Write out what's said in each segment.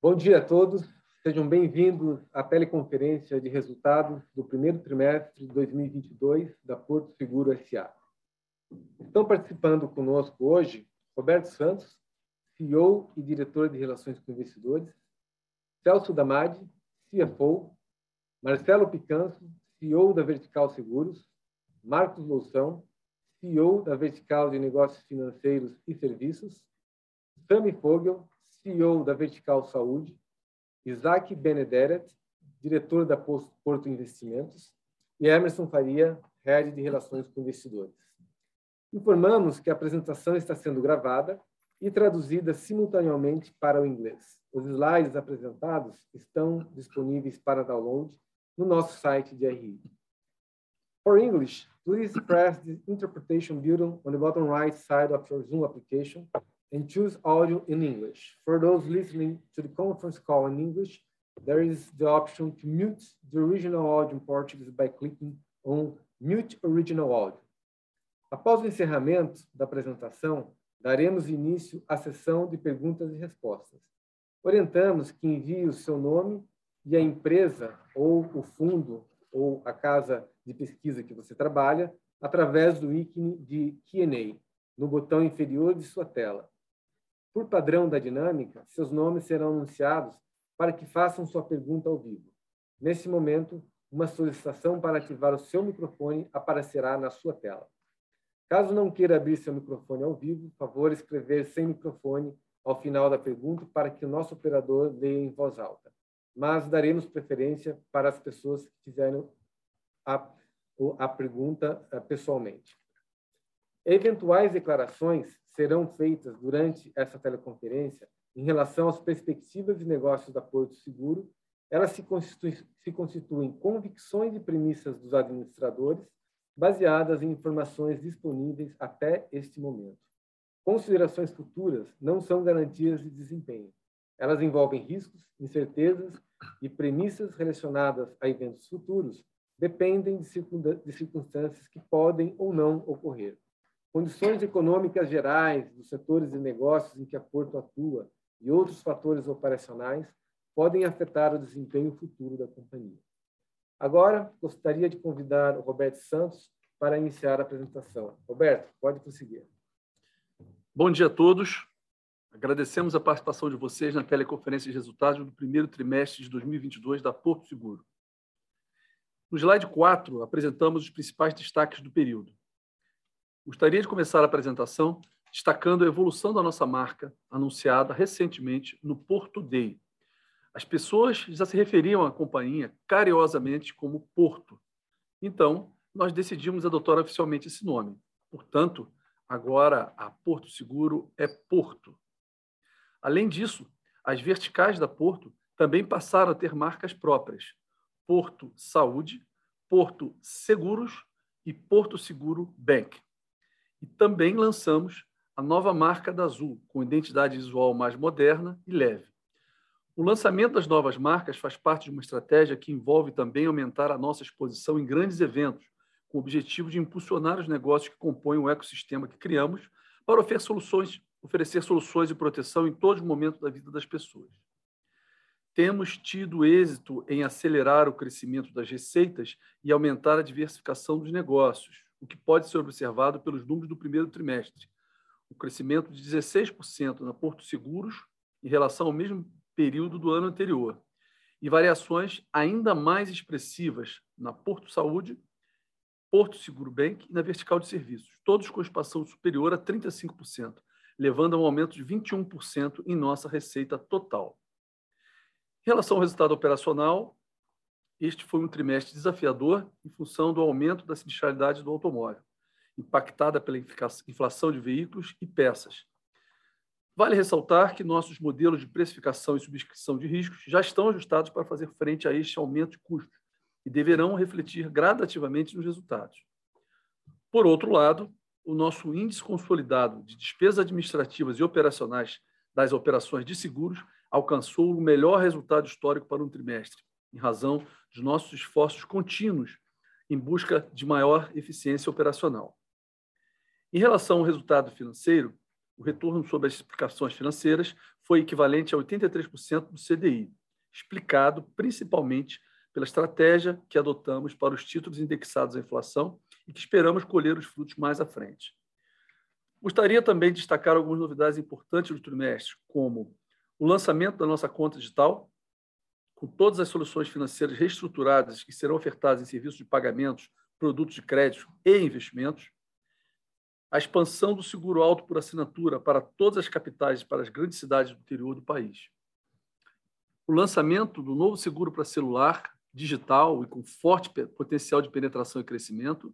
Bom dia a todos. Sejam bem-vindos à teleconferência de resultados do primeiro trimestre de 2022 da Porto Seguro SA. Estão participando conosco hoje Roberto Santos, CEO e diretor de Relações com Investidores, Celso Damadi, CFO, Marcelo Picanso, CEO da Vertical Seguros, Marcos Loução, CEO da Vertical de Negócios Financeiros e Serviços, Sami Fogel, CEO da Vertical Saúde, Isaac Benederet, diretor da Porto Investimentos, e Emerson Faria, head de Relações com Investidores. Informamos que a apresentação está sendo gravada e traduzida simultaneamente para o inglês. Os slides apresentados estão disponíveis para download no nosso site de RI. For English, please press the interpretation button on the bottom right side of your Zoom application and choose audio in English. For those listening to the conference call in English, there is the option to mute the original audio in Portuguese by clicking on Mute Original Audio. Após o encerramento da apresentação, daremos início à sessão de perguntas e respostas. Orientamos que envie o seu nome e a empresa ou o fundo ou a casa de pesquisa que você trabalha através do ícone de Q&A no botão inferior de sua tela. Por padrão da dinâmica, seus nomes serão anunciados para que façam sua pergunta ao vivo. Nesse momento, uma solicitação para ativar o seu microfone aparecerá na sua tela. Caso não queira abrir seu microfone ao vivo, favor escrever sem microfone ao final da pergunta para que o nosso operador leia em voz alta. Mas daremos preferência para as pessoas que fizerem a, a pergunta eh, pessoalmente. Eventuais declarações serão feitas durante essa teleconferência em relação às perspectivas de negócios da Porto Seguro, elas se constituem, se constituem convicções e premissas dos administradores baseadas em informações disponíveis até este momento. Considerações futuras não são garantias de desempenho. Elas envolvem riscos, incertezas e premissas relacionadas a eventos futuros, dependem de circunstâncias que podem ou não ocorrer. Condições econômicas gerais dos setores de negócios em que a Porto atua e outros fatores operacionais podem afetar o desempenho futuro da companhia. Agora, gostaria de convidar o Roberto Santos para iniciar a apresentação. Roberto, pode prosseguir. Bom dia a todos. Agradecemos a participação de vocês na teleconferência de resultados do primeiro trimestre de 2022 da Porto Seguro. No slide 4, apresentamos os principais destaques do período. Gostaria de começar a apresentação destacando a evolução da nossa marca, anunciada recentemente no Porto Day. As pessoas já se referiam à companhia carinhosamente como Porto. Então, nós decidimos adotar oficialmente esse nome. Portanto, agora a Porto Seguro é Porto. Além disso, as verticais da Porto também passaram a ter marcas próprias: Porto Saúde, Porto Seguros e Porto Seguro Bank. E também lançamos a nova marca da Azul, com identidade visual mais moderna e leve. O lançamento das novas marcas faz parte de uma estratégia que envolve também aumentar a nossa exposição em grandes eventos, com o objetivo de impulsionar os negócios que compõem o ecossistema que criamos para oferecer soluções, oferecer soluções de proteção em todos os momentos da vida das pessoas. Temos tido êxito em acelerar o crescimento das receitas e aumentar a diversificação dos negócios, o que pode ser observado pelos números do primeiro trimestre. O crescimento de 16% na Porto Seguros em relação ao mesmo período do ano anterior, e variações ainda mais expressivas na Porto Saúde, Porto Seguro Bank e na vertical de serviços, todos com expansão superior a 35%, levando a um aumento de 21% em nossa receita total. Em relação ao resultado operacional, este foi um trimestre desafiador em função do aumento da sinistralidade do automóvel, impactada pela inflação de veículos e peças. Vale ressaltar que nossos modelos de precificação e subscrição de riscos já estão ajustados para fazer frente a este aumento de custos e deverão refletir gradativamente nos resultados. Por outro lado, o nosso índice consolidado de despesas administrativas e operacionais das operações de seguros alcançou o melhor resultado histórico para um trimestre, em razão dos nossos esforços contínuos em busca de maior eficiência operacional. Em relação ao resultado financeiro, o retorno sobre as explicações financeiras foi equivalente a 83% do CDI, explicado principalmente pela estratégia que adotamos para os títulos indexados à inflação e que esperamos colher os frutos mais à frente. Gostaria também de destacar algumas novidades importantes do trimestre, como o lançamento da nossa conta digital, com todas as soluções financeiras reestruturadas que serão ofertadas em serviços de pagamentos, produtos de crédito e investimentos, a expansão do seguro alto por assinatura para todas as capitais e para as grandes cidades do interior do país, o lançamento do novo seguro para celular, digital e com forte potencial de penetração e crescimento,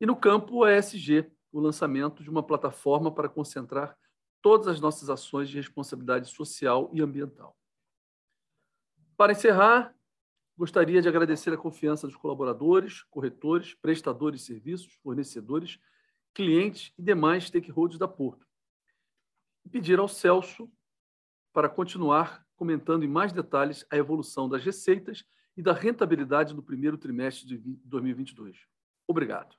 e no campo ESG, o lançamento de uma plataforma para concentrar todas as nossas ações de responsabilidade social e ambiental. Para encerrar, gostaria de agradecer a confiança dos colaboradores, corretores, prestadores de serviços, fornecedores, clientes e demais stakeholders da Porto. E pedir ao Celso para continuar comentando em mais detalhes a evolução das receitas e da rentabilidade no primeiro trimestre de 2022. Obrigado.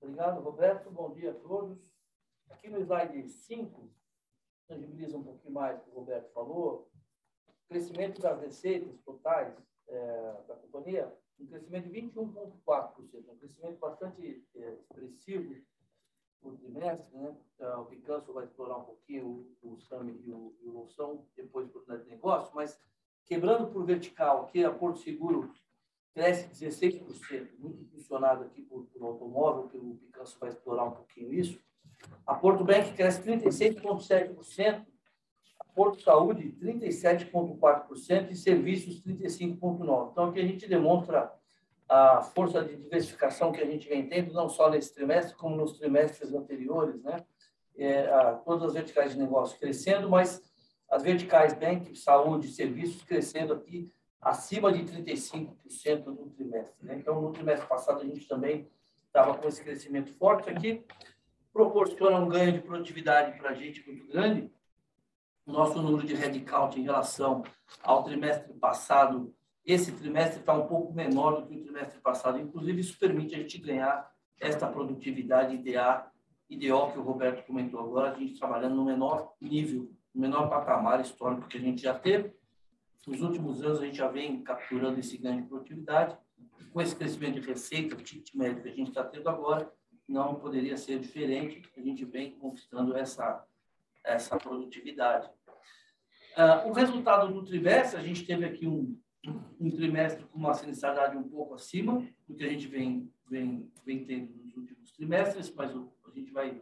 Obrigado, Roberto. Bom dia a todos. Aqui no slide 5, tangibiliza um pouquinho mais o que o Roberto falou, crescimento das receitas totais é, da companhia, um crescimento de 21,4%, um crescimento bastante é, expressivo por trimestre. Né? Então, o Picanso vai explorar um pouquinho o, o SAMI e o, e o depois do de negócio, mas quebrando por vertical, que a Porto Seguro cresce 16%, muito impulsionado aqui por, por automóvel, que o Picanso vai explorar um pouquinho isso. A Porto Bank cresce 36,7%, a Porto Saúde 37,4% e serviços 35,9%. Então, aqui a gente demonstra a força de diversificação que a gente vem tendo, não só nesse trimestre, como nos trimestres anteriores, né? É, a, todas as verticais de negócio crescendo, mas as verticais bank, saúde, serviços crescendo aqui acima de 35% no trimestre. Né? Então, no trimestre passado, a gente também estava com esse crescimento forte aqui, proporciona um ganho de produtividade para a gente muito grande. O nosso número de headcount em relação ao trimestre passado, esse trimestre está um pouco menor do que o trimestre passado. Inclusive, isso permite a gente ganhar esta produtividade ideal que o Roberto comentou agora, a gente trabalhando no menor nível, no menor patamar histórico que a gente já teve nos últimos anos, a gente já vem capturando esse ganho de produtividade. Com esse crescimento de receita, o ticket médio que a gente está tendo agora, não poderia ser diferente. A gente vem conquistando essa, essa produtividade. Uh, o resultado do trimestre, a gente teve aqui um, um trimestre com uma sinistralidade um pouco acima do que a gente vem, vem, vem tendo nos últimos trimestres, mas a gente vai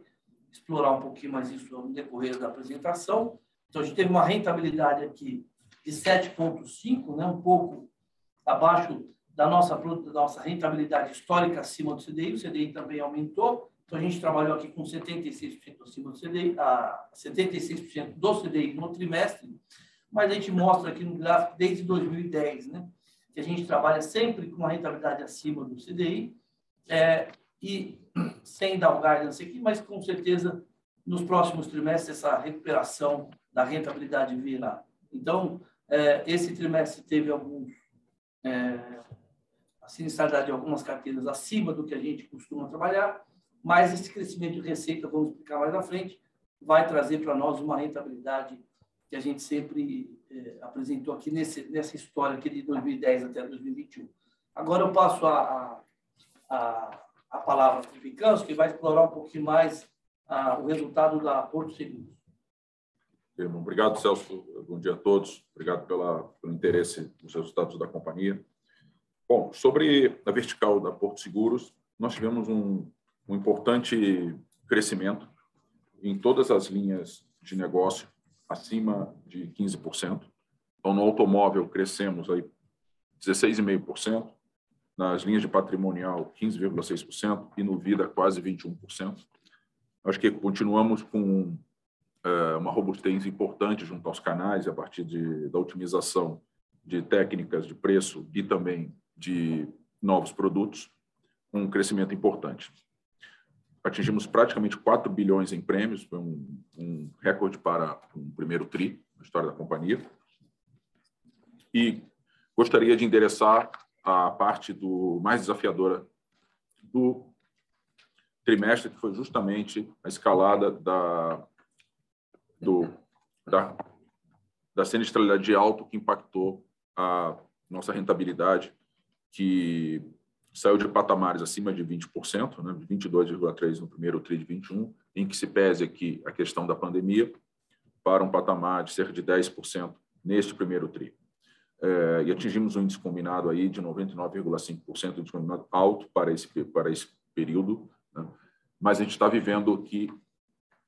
explorar um pouquinho mais isso no decorrer da apresentação. Então, a gente teve uma rentabilidade aqui de 7,5, né, um pouco abaixo da nossa, da nossa rentabilidade histórica acima do CDI. O CDI também aumentou, então a gente trabalhou aqui com 76% acima do CDI, a 76% do CDI no trimestre, mas a gente mostra aqui no gráfico desde 2010, né, que a gente trabalha sempre com uma rentabilidade acima do CDI, é, e sem dar o guidance aqui, mas com certeza nos próximos trimestres essa recuperação da rentabilidade virá. Então, é, esse trimestre teve alguns é, a sinistralidade de algumas carteiras acima do que a gente costuma trabalhar, mas esse crescimento de receita, vamos explicar mais à frente, vai trazer para nós uma rentabilidade que a gente sempre é, apresentou aqui nesse, nessa história aqui de 2010 até 2021. Agora eu passo a, a, a palavra para o Picanso, que vai explorar um pouquinho mais a, o resultado da Porto Seguro. Obrigado, Celso. Bom dia a todos. Obrigado pela, pelo interesse nos resultados da companhia. Bom, sobre a vertical da Porto Seguros, nós tivemos um, um importante crescimento em todas as linhas de negócio, acima de 15%. Então, no automóvel, crescemos aí 16,5%, nas linhas de patrimonial, 15,6%, e no vida, quase 21%. Acho que continuamos com é, uma robustez importante junto aos canais, a partir de, da otimização de técnicas de preço e também de novos produtos, um crescimento importante. Atingimos praticamente 4 bilhões em prêmios, foi um, um recorde para um primeiro TRI na história da companhia. E gostaria de endereçar a parte do mais desafiadora do trimestre, que foi justamente a escalada da do da, da sinistralidade de alto que impactou a nossa rentabilidade, que saiu de patamares acima de 20%, né, de 22,3% no primeiro TRI de 21, em que se pese aqui a questão da pandemia, para um patamar de cerca de 10% neste primeiro TRI. É, e atingimos um índice combinado aí de 99,5% de combinado alto para esse, para esse período, né? mas a gente está vivendo aqui,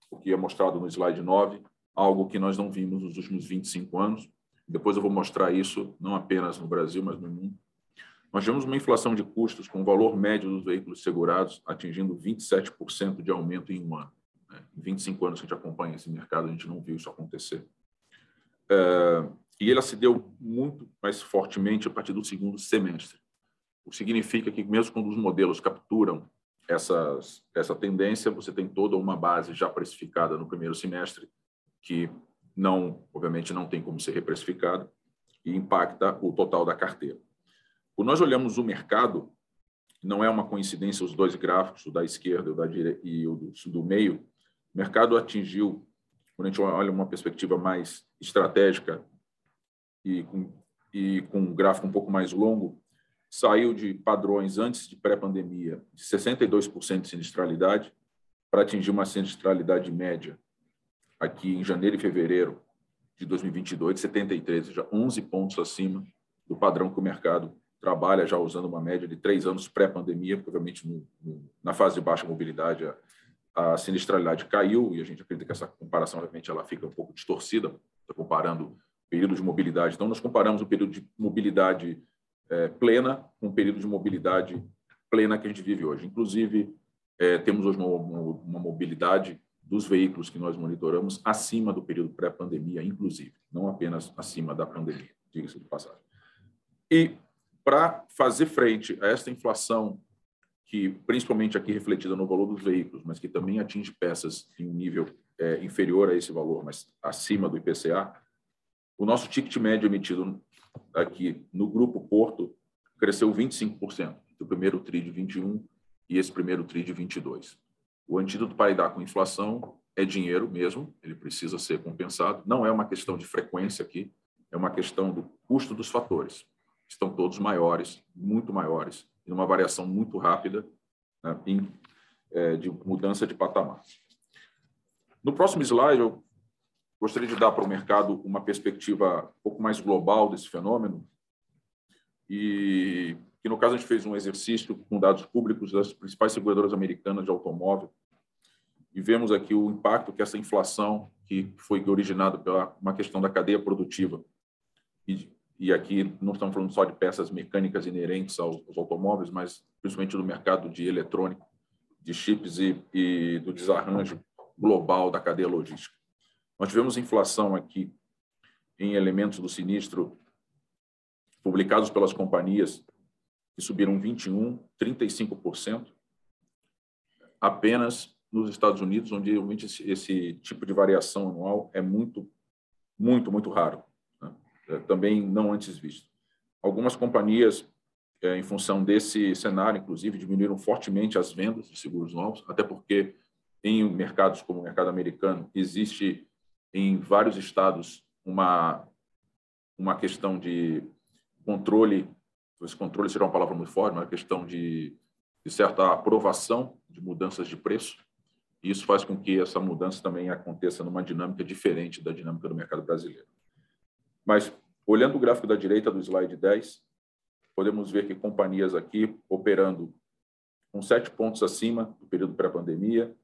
o que é mostrado no slide 9, algo que nós não vimos nos últimos 25 anos. Depois eu vou mostrar isso, não apenas no Brasil, mas no mundo. Nós tivemos uma inflação de custos com o valor médio dos veículos segurados atingindo 27% de aumento em um ano. Né? Em 25 anos que a gente acompanha esse mercado, a gente não viu isso acontecer. É, e ela se deu muito mais fortemente a partir do segundo semestre, o que significa que, mesmo quando os modelos capturam essas, essa tendência, você tem toda uma base já precificada no primeiro semestre, que não, obviamente, não tem como ser reprecificada e impacta o total da carteira. Quando nós olhamos o mercado, não é uma coincidência os dois gráficos, o da esquerda o, da direita, e o do, do meio, o mercado atingiu, quando a gente olha uma perspectiva mais estratégica e com, e com um gráfico um pouco mais longo, saiu de padrões antes de pré-pandemia de 62% de sinistralidade para atingir uma sinistralidade média aqui em janeiro e fevereiro de 2022 de 73, ou seja, 11 pontos acima do padrão que o mercado trabalha já usando uma média de três anos pré-pandemia, provavelmente no, no, na fase de baixa mobilidade a, a, sinistralidade caiu e a gente acredita que essa comparação, obviamente, ela fica um pouco distorcida, tá comparando período de mobilidade. Então, nós comparamos o período de mobilidade é, plena com o período de mobilidade plena que a gente vive hoje. Inclusive, é, temos hoje uma, uma, mobilidade dos veículos que nós monitoramos acima do período pré-pandemia, inclusive, não apenas acima da pandemia, diga-se de passagem. E para fazer frente a esta inflação, que principalmente aqui refletida no valor dos veículos, mas que também atinge peças em um nível é, inferior a esse valor, mas acima do IPCA, o nosso ticket médio emitido aqui no Grupo Porto cresceu 25% do primeiro TRI de 21 e esse primeiro TRI de 22. O antídoto para lidar com inflação é dinheiro mesmo, ele precisa ser compensado. Não é uma questão de frequência aqui, é uma questão do custo dos fatores estão todos maiores, muito maiores, em uma variação muito rápida né, em, é, de mudança de patamar. No próximo slide, eu gostaria de dar para o mercado uma perspectiva um pouco mais global desse fenômeno e que, no caso, a gente fez um exercício com dados públicos das principais seguradoras americanas de automóvel e vemos aqui o impacto que essa inflação, que foi originada pela uma questão da cadeia produtiva e e aqui não estamos falando só de peças mecânicas inerentes aos, aos automóveis, mas principalmente do mercado de eletrônico, de chips e, e do desarranjo global da cadeia logística. Nós tivemos inflação aqui em elementos do sinistro publicados pelas companhias que subiram 21, 35%, apenas nos Estados Unidos, onde realmente esse, esse tipo de variação anual é muito, muito, muito raro. É, também não antes visto. Algumas companhias, é, em função desse cenário, inclusive, diminuíram fortemente as vendas de seguros novos, até porque em mercados como o mercado americano existe em vários estados uma uma questão de controle, esse controle será uma palavra muito forte, uma questão de, de certa aprovação de mudanças de preço. E isso faz com que essa mudança também aconteça numa dinâmica diferente da dinâmica do mercado brasileiro. Mas, olhando o gráfico da direita do slide 10, podemos ver que companhias aqui operando com sete pontos acima do período pré-pandemia,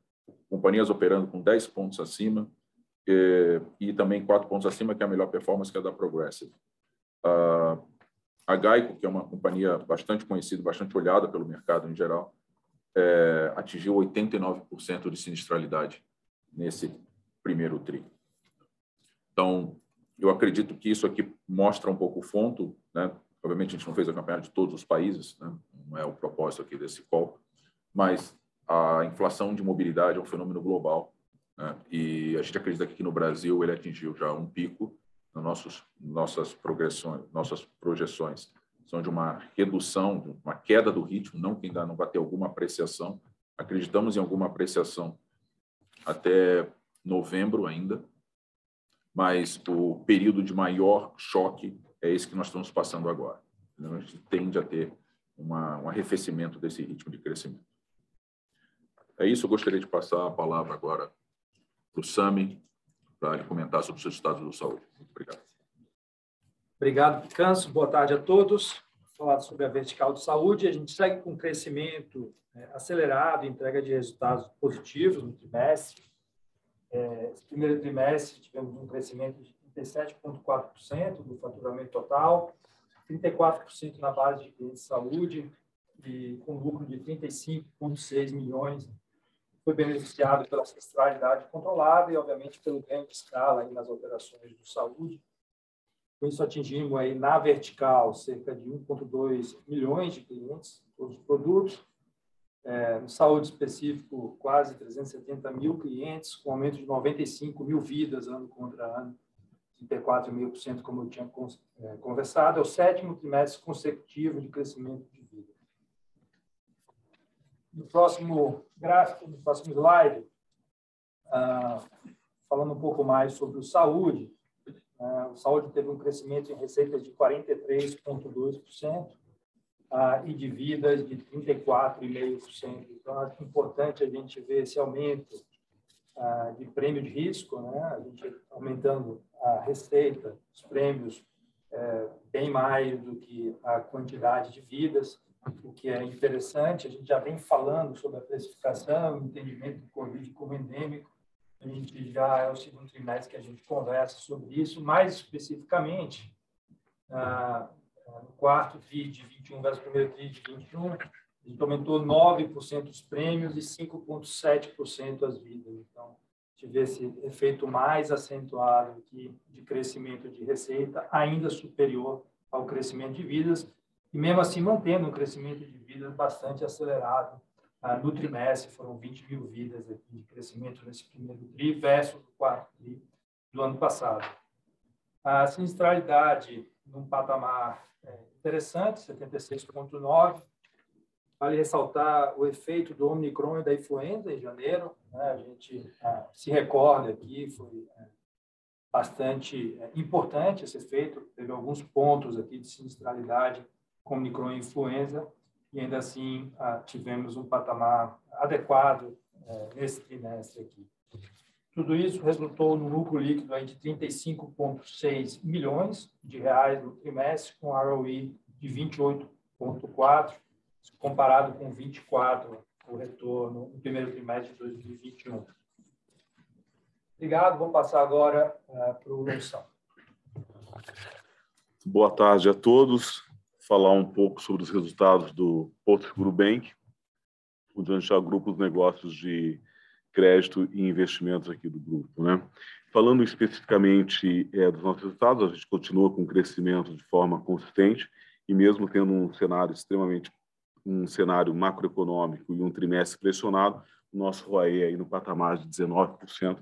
companhias operando com 10 pontos acima e, e, também quatro pontos acima, que é a melhor performance, que é a da Progressive. Uh, a Geico, que é uma companhia bastante conhecida, bastante olhada pelo mercado em geral, é, atingiu 89% de sinistralidade nesse primeiro tri. Então, eu acredito que isso aqui mostra um pouco o fonto, né? Obviamente a gente não fez a campanha de todos os países, né? não é o propósito aqui desse call, mas a inflação de mobilidade é um fenômeno global né? e a gente acredita que aqui no Brasil ele atingiu já um pico nas nossos, nossas progressões, nossas projeções são de uma redução, de uma queda do ritmo, não que ainda não vai ter alguma apreciação. Acreditamos em alguma apreciação até novembro ainda, mas o período de maior choque é esse que nós estamos passando agora. A gente tende a ter uma, um arrefecimento desse ritmo de crescimento. É isso, eu gostaria de passar a palavra agora para o Sami, para ele comentar sobre os seus estados de saúde. Obrigado. Obrigado, Picanso. Boa tarde a todos. Falar sobre a vertical de saúde. A gente segue com crescimento é, acelerado, entrega de resultados positivos no trimestre. Esse primeiro trimestre tivemos um crescimento de 37,4% do faturamento total, 34% na base de clientes de saúde e com lucro de 35,6 milhões. Foi beneficiado pela centralidade controlada e, obviamente, pelo ganho de escala nas operações de saúde. Com isso, atingimos aí na vertical cerca de 1,2 milhões de clientes, todos os produtos. É, saúde específico, quase 370 mil clientes, com aumento de 95 mil vidas ano contra ano 34,5%, como eu tinha é, conversado, é o sétimo trimestre consecutivo de crescimento de vida. No próximo gráfico, no próximo slide, ah, falando um pouco mais sobre o saúde, ah, o saúde teve um crescimento em receitas de 43,2% ah, e de vidas de 34,5%. Então, acho importante a gente ver esse aumento ah, de prêmio de risco, né? a gente aumentando a receita, os prêmios, é, bem mais do que a quantidade de vidas, o que é interessante. A gente já vem falando sobre a precificação, o entendimento do Covid como endêmico. A gente já é o segundo trimestre que a gente conversa sobre isso, mais especificamente, ah, no quarto TRI de 21 versus primeiro TRI de 21, a gente aumentou 9% os prêmios e 5,7% as vidas. Então, tive esse efeito mais acentuado aqui de crescimento de receita, ainda superior ao crescimento de vidas, e mesmo assim mantendo um crescimento de vidas bastante acelerado. Ah, no trimestre foram 20 mil vidas de crescimento nesse primeiro TRI versus o quarto TRI do ano passado. A sinistralidade num patamar interessante, 76,9%, Vale ressaltar o efeito do Omicron e da influenza em janeiro. Né? A gente ah, se recorda aqui, foi é, bastante é, importante esse efeito. Teve alguns pontos aqui de sinistralidade com Omicron e influenza, e ainda assim ah, tivemos um patamar adequado é, nesse trimestre aqui. Tudo isso resultou no lucro líquido aí de 35,6 milhões de reais no trimestre, com ROE de 28,4 comparado com 24 o retorno no primeiro trimestre de 2021. Obrigado. Vou passar agora uh, para o Loução. Boa tarde a todos. Falar um pouco sobre os resultados do Porto Seguro Bank, onde a gente agrupa os negócios de crédito e investimentos aqui do grupo. Né? Falando especificamente é, dos nossos resultados, a gente continua com crescimento de forma consistente e mesmo tendo um cenário extremamente um cenário macroeconômico e um trimestre pressionado, o nosso ROE aí no patamar de 19%,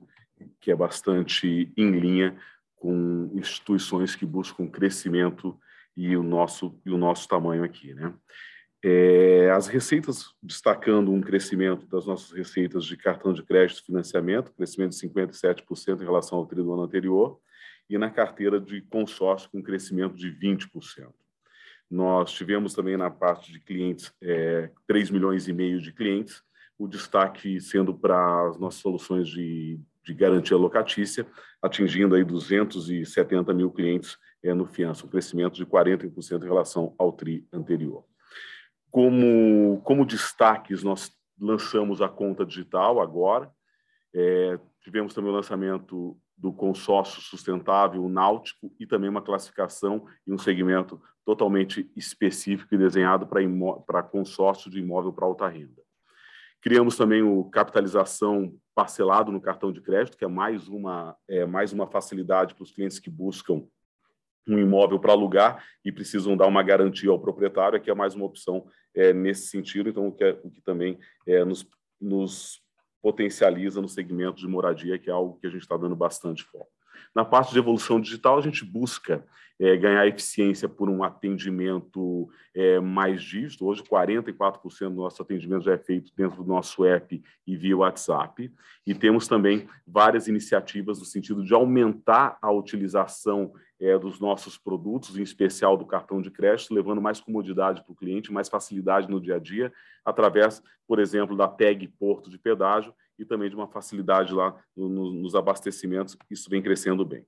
que é bastante em linha com instituições que buscam crescimento e o nosso e o nosso tamanho aqui, né? É, as receitas destacando um crescimento das nossas receitas de cartão de crédito e financiamento, crescimento de 57% em relação ao tri do ano anterior, e na carteira de consórcio com crescimento de 20%. Nós tivemos também na parte de clientes é, 3 milhões e meio de clientes, o destaque sendo para as nossas soluções de, de garantia locatícia, atingindo aí 270 mil clientes é, no fiança, um crescimento de 40% em relação ao TRI anterior. Como, como destaques, nós lançamos a conta digital agora, é, tivemos também o lançamento do consórcio sustentável, o náutico, e também uma classificação e um segmento totalmente específico e desenhado para, consórcio de imóvel para alta renda. Criamos também o capitalização parcelado no cartão de crédito, que é mais uma, é, mais uma facilidade para os clientes que buscam um imóvel para alugar e precisam dar uma garantia ao proprietário, que é mais uma opção é, nesse sentido, então o que, é, o que também é, nos, nos potencializa no segmento de moradia, que é algo que a gente está dando bastante foco. Na parte de evolução digital, a gente busca é, ganhar eficiência por um atendimento é, mais dígito. Hoje, 44% do nosso atendimento já é feito dentro do nosso app e via WhatsApp. E temos também várias iniciativas no sentido de aumentar a utilização é, dos nossos produtos, em especial do cartão de crédito, levando mais comodidade para o cliente, mais facilidade no dia a dia, através, por exemplo, da tag Porto de Pedágio e também de uma facilidade lá no, nos abastecimentos. Isso vem crescendo bem.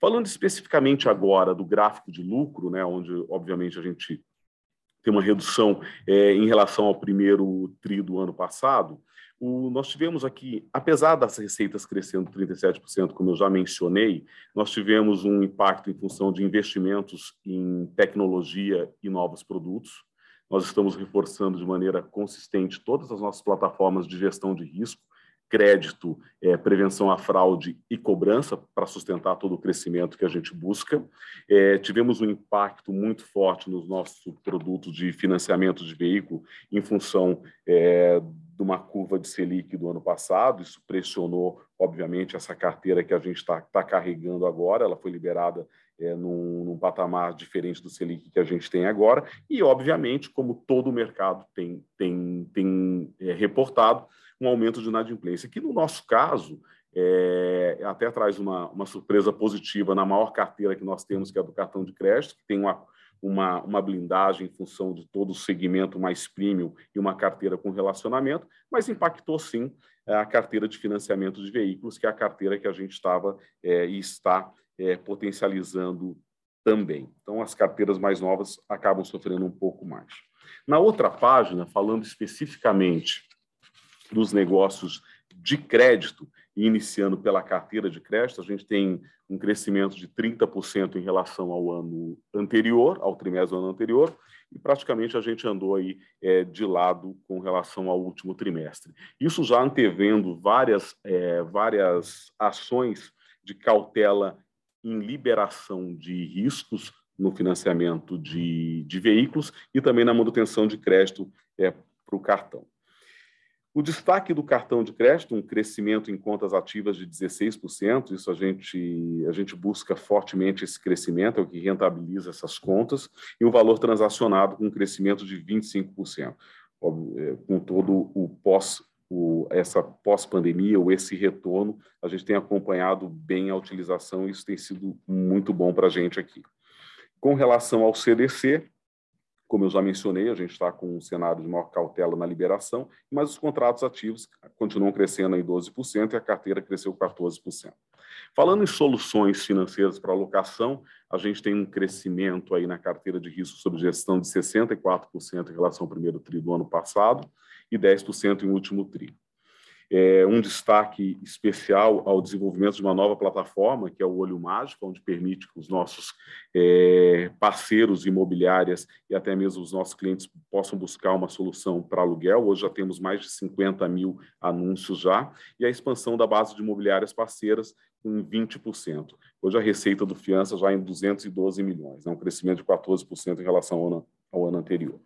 Falando especificamente agora do gráfico de lucro, né, onde, obviamente, a gente tem uma redução é, em relação ao primeiro TRI do ano passado, o, nós tivemos aqui, apesar das receitas crescendo 37%, como eu já mencionei, nós tivemos um impacto em função de investimentos em tecnologia e novos produtos. Nós estamos reforçando de maneira consistente todas as nossas plataformas de gestão de risco, crédito, é, prevenção à fraude e cobrança para sustentar todo o crescimento que a gente busca. É, tivemos um impacto muito forte nos nossos produtos de financiamento de veículo em função é, de uma curva de Selic do ano passado. Isso pressionou, obviamente, essa carteira que a gente está tá carregando agora. Ela foi liberada é, num, num, patamar diferente do Selic que a gente tem agora. E, obviamente, como todo o mercado tem, tem, tem é, reportado, um aumento de inadimplência, que no nosso caso é, até traz uma, uma surpresa positiva na maior carteira que nós temos, que é a do cartão de crédito, que tem uma, uma, uma blindagem em função de todo o segmento mais premium e uma carteira com relacionamento, mas impactou sim a carteira de financiamento de veículos, que é a carteira que a gente estava é, e está é, potencializando também. Então, as carteiras mais novas acabam sofrendo um pouco mais. Na outra página, falando especificamente dos negócios de crédito, iniciando pela carteira de crédito, a gente tem um crescimento de 30% em relação ao ano anterior, ao trimestre do ano anterior, e praticamente a gente andou aí é, de lado com relação ao último trimestre. Isso já antevendo várias, é, várias ações de cautela em liberação de riscos no financiamento de, de veículos e também na manutenção de crédito é, para o cartão. O destaque do cartão de crédito, um crescimento em contas ativas de 16%, isso a gente, a gente busca fortemente esse crescimento, é o que rentabiliza essas contas, e o valor transacionado com um crescimento de 25%. É, com todo o pós, o, essa pós-pandemia, ou esse retorno, a gente tem acompanhado bem a utilização e isso tem sido muito bom para a gente aqui. Com relação ao CDC, como eu já mencionei, a gente está com um cenário de maior cautela na liberação, mas os contratos ativos continuam crescendo em 12% e a carteira cresceu 14%. Falando em soluções financeiras para alocação, a gente tem um crescimento aí na carteira de risco sob gestão de 64% em relação ao primeiro tri do ano passado e 10% em último tri é, um destaque especial ao desenvolvimento de uma nova plataforma, que é o Olho Mágico, onde permite que os nossos é, parceiros imobiliárias e até mesmo os nossos clientes possam buscar uma solução para aluguel. Hoje já temos mais de 50 mil anúncios já, e a expansão da base de imobiliárias parceiras em 20%. Hoje a receita do Fiança já em 212 milhões, né, um crescimento de 14% em relação ao ano, ao ano anterior.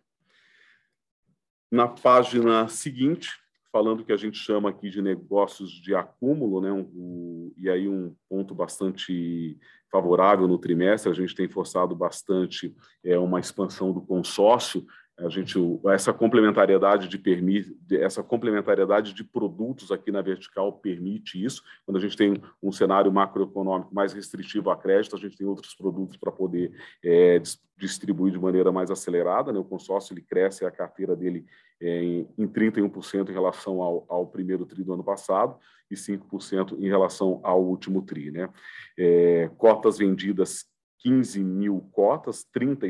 Na página seguinte, falando que a gente chama aqui de negócios de acúmulo, né? Um, e aí um ponto bastante favorável no trimestre, a gente tem forçado bastante é, uma expansão do consórcio, a gente essa complementariedade de permite essa complementariedade de produtos aqui na vertical permite isso quando a gente tem um cenário macroeconômico mais restritivo a crédito a gente tem outros produtos para poder é, distribuir de maneira mais acelerada né? o consórcio ele cresce a carteira dele é, em, em 31% em relação ao, ao, primeiro tri do ano passado e 5% em relação ao último tri né é, cotas vendidas 15 mil cotas 30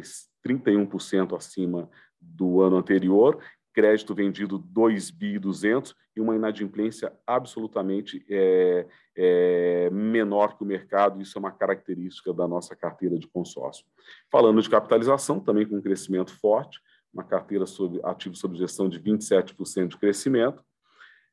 31% acima do ano anterior, crédito vendido 2 bi 200 e uma inadimplência absolutamente é, é, menor que o mercado. Isso é uma característica da nossa carteira de consórcio. Falando de capitalização, também com um crescimento forte, uma carteira sobre ativos sob gestão de 27% de crescimento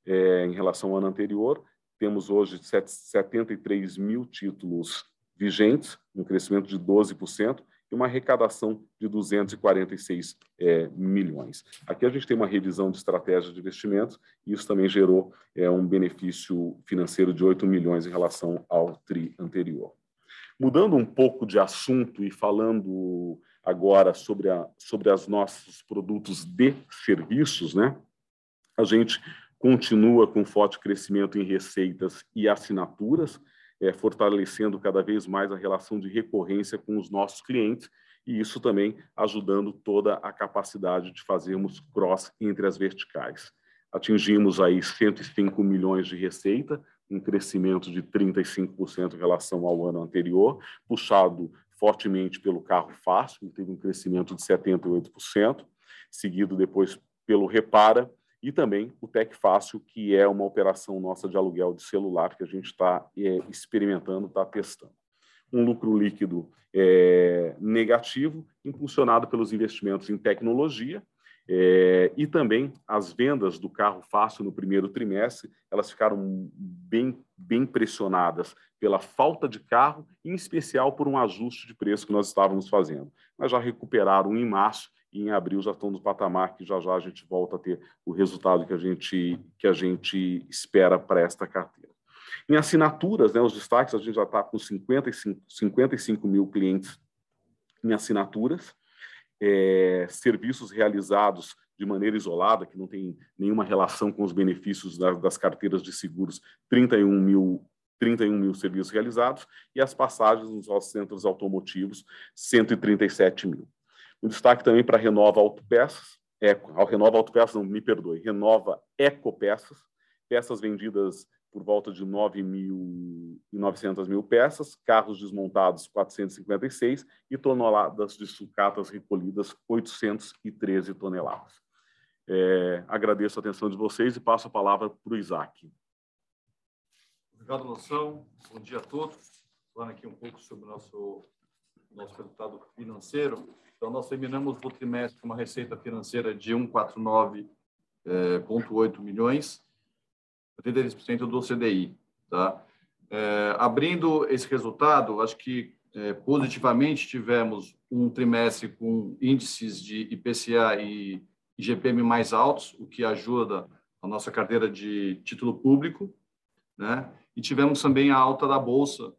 é, em relação ao ano anterior. Temos hoje 73 mil títulos vigentes, um crescimento de 12%, uma arrecadação de 246 é, milhões. Aqui a gente tem uma revisão de estratégia de investimentos e isso também gerou é, um benefício financeiro de 8 milhões em relação ao TRI anterior. Mudando um pouco de assunto e falando agora sobre, a, sobre os nossos produtos de serviços, né? a gente continua com forte crescimento em receitas e assinaturas, é, fortalecendo cada vez mais a relação de recorrência com os nossos clientes e isso também ajudando toda a capacidade de fazermos cross entre as verticais. Atingimos aí 105 milhões de receita, um crescimento de 35% em relação ao ano anterior, puxado fortemente pelo carro fácil, que teve um crescimento de 78%, seguido depois pelo Repara, e também o Tec Fácil, que é uma operação nossa de aluguel de celular que a gente está é, experimentando, está testando. Um lucro líquido é, negativo, impulsionado pelos investimentos em tecnologia, é, e também as vendas do carro fácil no primeiro trimestre, elas ficaram bem, bem pressionadas pela falta de carro, em especial por um ajuste de preço que nós estávamos fazendo. Mas já recuperaram em março e em abril já estão no patamar que já já a gente volta a ter o resultado que a gente, que a gente espera para esta carteira. Em assinaturas, né, os destaques, a gente já está com 55, 55 mil clientes em assinaturas, é, serviços realizados de maneira isolada, que não tem nenhuma relação com os benefícios das, das carteiras de seguros, 31 mil 31 mil serviços realizados, e as passagens nos nossos centros automotivos, 137 mil. Um destaque também para a Renova Autopeças, Eco, ao Renova Autopeças, não me perdoe, Renova Ecopeças, peças vendidas por volta de 9.900 mil peças, carros desmontados 456 e toneladas de sucatas recolhidas 813 toneladas. É, agradeço a atenção de vocês e passo a palavra para o Isaac. Obrigado, Noção. Bom dia a todos. Falando aqui um pouco sobre o nosso, nosso resultado financeiro. Então, nós terminamos o trimestre com uma receita financeira de 149,8 é, milhões, 83% do CDI. Tá? É, abrindo esse resultado, acho que é, positivamente tivemos um trimestre com índices de IPCA e IGPM mais altos, o que ajuda a nossa carteira de título público, né? E tivemos também a alta da bolsa,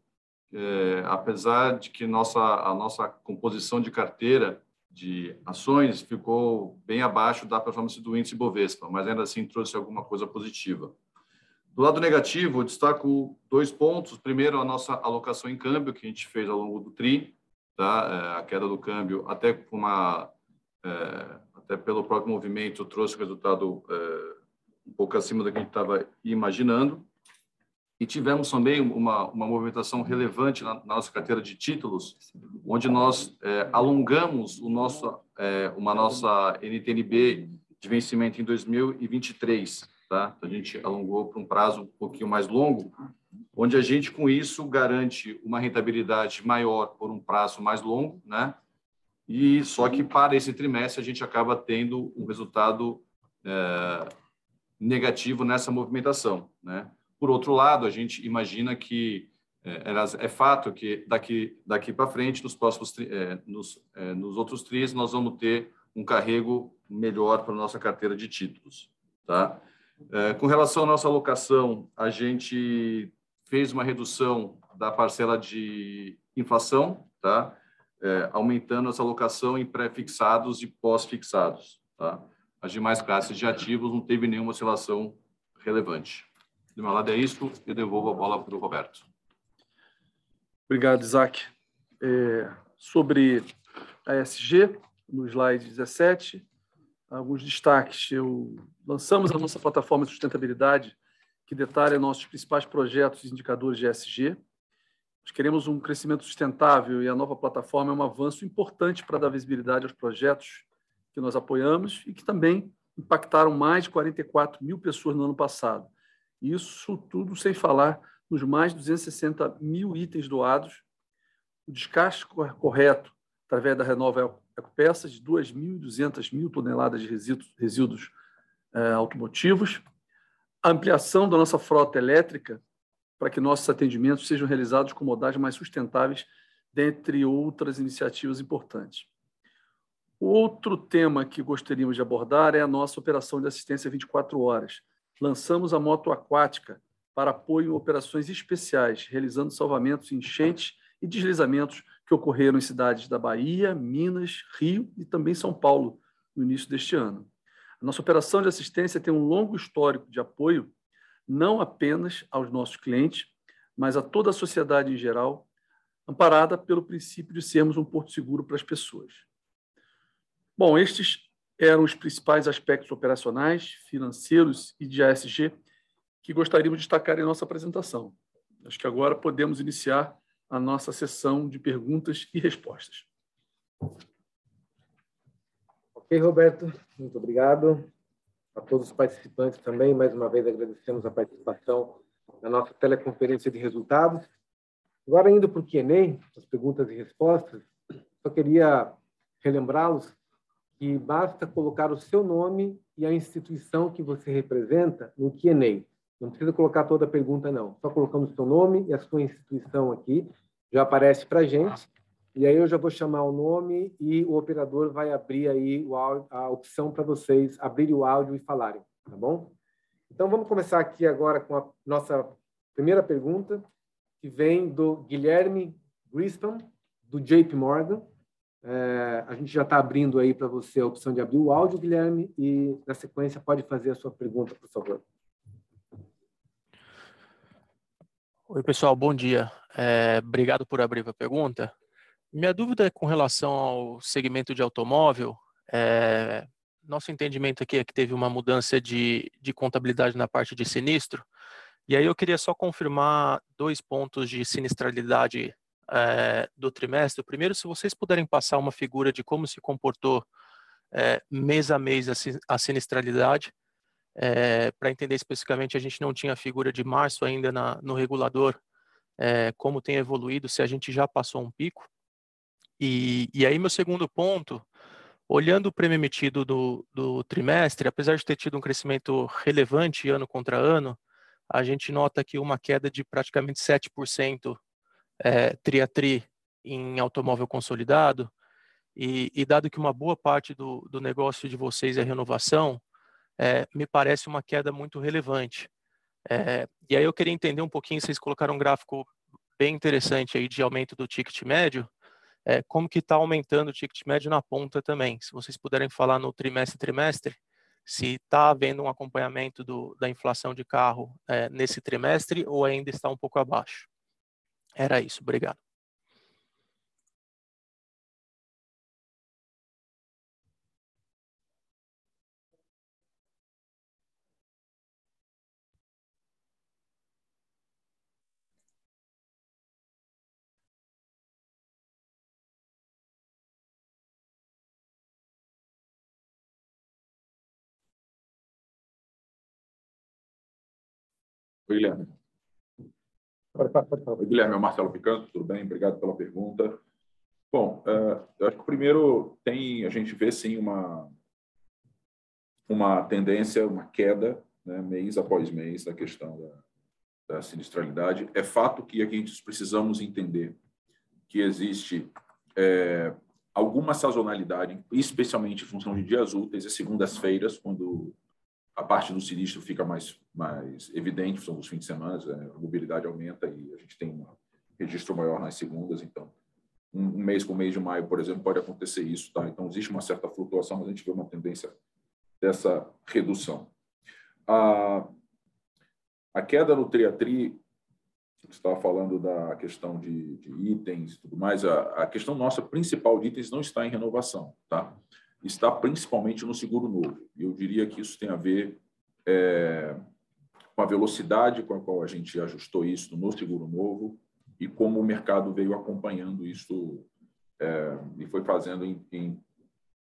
é, apesar de que nossa, a nossa composição de carteira de ações ficou bem abaixo da performance do índice Bovespa, mas ainda assim trouxe alguma coisa positiva. Do lado negativo, eu destaco dois pontos. Primeiro, a nossa alocação em câmbio, que a gente fez ao longo do TRI, tá? É, a queda do câmbio, até, uma, é, até pelo próprio movimento, trouxe o resultado é, um pouco acima do que a gente estava imaginando. E tivemos também uma, uma movimentação relevante na, na nossa carteira de títulos, onde nós é, alongamos o nosso, é, uma nossa NTNB de vencimento em 2023. Tá? A gente alongou para um prazo um pouquinho mais longo, onde a gente, com isso, garante uma rentabilidade maior por um prazo mais longo, né? E só que para esse trimestre a gente acaba tendo um resultado é, negativo nessa movimentação, né? Por outro lado, a gente imagina que é, é fato que daqui daqui para frente, nos próximos é, nos, é, nos outros tris, nós vamos ter um carrego melhor para a nossa carteira de títulos, tá? É, com relação à nossa alocação, a gente fez uma redução da parcela de inflação, tá? É, aumentando essa alocação em pré-fixados e pós-fixados, tá? As demais classes de ativos não teve nenhuma oscilação relevante. Do meu lado é isso, eu devolvo a bola para o Roberto. Obrigado, Isaac. É, sobre a ESG, no slide 17, alguns destaques. Eu, lançamos a nossa plataforma de sustentabilidade, que detalha nossos principais projetos e indicadores de ESG. Nós queremos um crescimento sustentável e a nova plataforma é um avanço importante para dar visibilidade aos projetos que nós apoiamos e que também impactaram mais de 44 mil pessoas no ano passado. Isso tudo sem falar nos mais de 260 mil itens doados, o descarte correto através da Renova Ecopeças de 2.200 mil toneladas de resíduos, resíduos é, automotivos, a ampliação da nossa frota elétrica para que nossos atendimentos sejam realizados com modais mais sustentáveis dentre outras iniciativas importantes. Outro tema que gostaríamos de abordar é a nossa operação de assistência 24 horas. Lançamos a moto aquática para apoio em operações especiais, realizando salvamentos, enchentes e deslizamentos que ocorreram em cidades da Bahia, Minas, Rio e também São Paulo no início deste ano. A nossa operação de assistência tem um longo histórico de apoio não apenas aos nossos clientes, mas a toda a sociedade em geral, amparada pelo princípio de sermos um porto seguro para as pessoas. Bom, estes eram os principais aspectos operacionais, financeiros e de ASG que gostaríamos de destacar em nossa apresentação. Acho que agora podemos iniciar a nossa sessão de perguntas e respostas. Ok, Roberto, muito obrigado. A todos os participantes também, mais uma vez agradecemos a participação na nossa teleconferência de resultados. Agora, indo para o Q&A, as perguntas e respostas, só queria relembrá-los que basta colocar o seu nome e a instituição que você representa no Q&A. Não precisa colocar toda a pergunta, não. Só colocando o seu nome e a sua instituição aqui, já aparece para a gente. E aí eu já vou chamar o nome e o operador vai abrir aí áudio, a opção para vocês abrirem o áudio e falarem, tá bom? Então vamos começar aqui agora com a nossa primeira pergunta, que vem do Guilherme Grispan, do JP Morgan. É, a gente já está abrindo aí para você a opção de abrir o áudio, Guilherme, e na sequência pode fazer a sua pergunta, por favor. Oi, pessoal, bom dia. É, obrigado por abrir a pergunta. Minha dúvida é com relação ao segmento de automóvel. É, nosso entendimento aqui é que teve uma mudança de, de contabilidade na parte de sinistro, e aí eu queria só confirmar dois pontos de sinistralidade é, do trimestre. Primeiro, se vocês puderem passar uma figura de como se comportou é, mês a mês a sinistralidade, é, para entender especificamente, a gente não tinha a figura de março ainda na, no regulador, como tem evoluído, se a gente já passou um pico. E, e aí, meu segundo ponto, olhando o prêmio emitido do, do trimestre, apesar de ter tido um crescimento relevante ano contra ano, a gente nota aqui uma queda de praticamente 7% é, em automóvel consolidado, e, e, dado que uma boa parte do, do negócio de vocês é renovação, é, me parece uma queda muito relevante. É, e aí eu queria entender um pouquinho, vocês colocaram um gráfico bem interessante aí de aumento do ticket médio, é, como que está aumentando o ticket médio na ponta também. Se vocês puderem falar no trimestre trimestre, se está havendo um acompanhamento do, da inflação de carro é, nesse trimestre ou ainda está um pouco abaixo. Era isso, obrigado. Oi, Guilherme. Oi, Guilherme, é o Marcelo Picanto, tudo bem? Obrigado pela pergunta. Bom, uh, eu acho que primeiro tem, a gente vê sim uma, uma tendência, uma queda, né, mês após mês, da questão da, da sinistralidade. É fato que aqui a gente precisamos entender que existe é, alguma sazonalidade, especialmente em função de dias úteis e segundas-feiras, quando a parte do sinistro fica mais, mais evidente, são os fins de semana, né? a mobilidade aumenta e a gente tem um registro maior nas segundas, então um, mês com o mês de maio, por exemplo, pode acontecer isso, tá? Então existe uma certa flutuação, mas a gente vê uma tendência dessa redução. A, a queda no triatri, estava falando da questão de, de itens e tudo mais, a, a questão nossa principal de itens não está em renovação, tá? Está principalmente no seguro novo. E eu diria que isso tem a ver é, com a velocidade com a qual a gente ajustou isso no seguro novo e como o mercado veio acompanhando isso é, e foi fazendo em, em,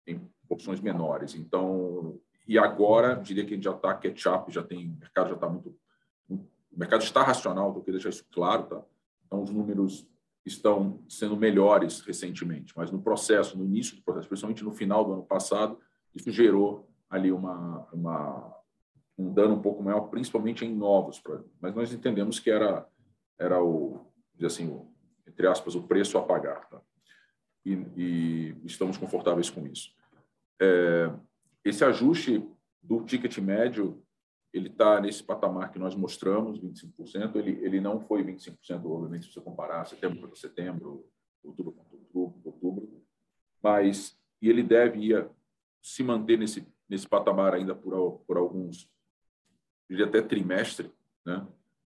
em, porções menores. Então, e agora, diria que a gente já está catch-up, já tem, o mercado já está muito, o mercado está racional, eu queria deixar isso claro, tá? Então, os números estão sendo melhores recentemente, mas no processo, no início do processo, principalmente no final do ano passado, isso gerou ali uma, uma um dano um pouco maior, principalmente em novos. Mas nós entendemos que era era o assim o, entre aspas, o preço a pagar. Tá? E, e, estamos confortáveis com isso. É, esse ajuste do ticket médio, ele está nesse patamar que nós mostramos, 25%. Ele, ele não foi 25%, obviamente, se você comparar setembro para setembro, outubro para outubro, outubro, mas e ele deve ir, se manter nesse, nesse patamar ainda por, por alguns, diria até trimestre, né?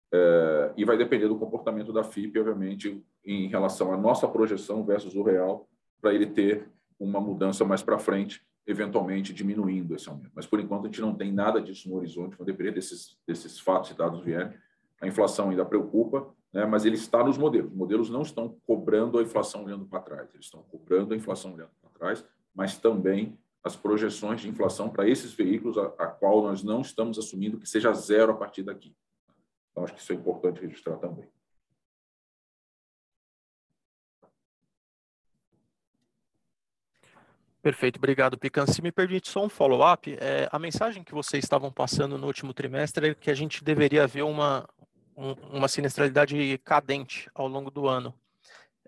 É, e vai depender do comportamento da FIP, obviamente, em relação à nossa projeção versus o real, para ele ter uma mudança mais para frente, eventualmente diminuindo esse aumento. Mas, por enquanto, a gente não tem nada disso no horizonte, vai depender desses, desses fatos e dados vierem. A inflação ainda preocupa, né, mas ele está nos modelos. Os modelos não estão cobrando a inflação olhando para trás, eles estão cobrando a inflação olhando para trás, mas também as projeções de inflação para esses veículos, a, a qual nós não estamos assumindo que seja zero a partir daqui. Então, acho que isso é importante registrar também. Perfeito, obrigado, Pican. Se me permite só um follow-up, é, a mensagem que vocês estavam passando no último trimestre é que a gente deveria ver uma, um, uma sinistralidade cadente ao longo do ano.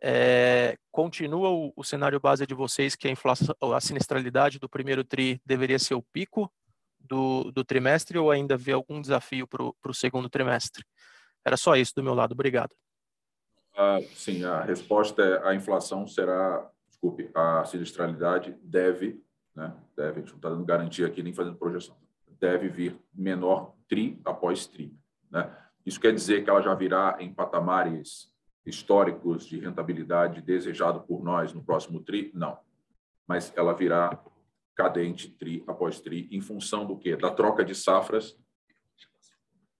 É, continua o, o, cenário base de vocês que a inflação, a sinistralidade do primeiro tri deveria ser o pico do, do trimestre ou ainda vê algum desafio para o segundo trimestre? Era só isso do meu lado, obrigado. Ah, sim, a resposta é a inflação será, desculpe, a sinistralidade deve, né, deve, a gente não está dando garantia aqui nem fazendo projeção, deve vir menor tri após tri. Né? Isso quer dizer que ela já virá em patamares históricos de rentabilidade desejado por nós no próximo tri? Não. Mas ela virá cadente tri após tri em função do quê? Da troca de safras.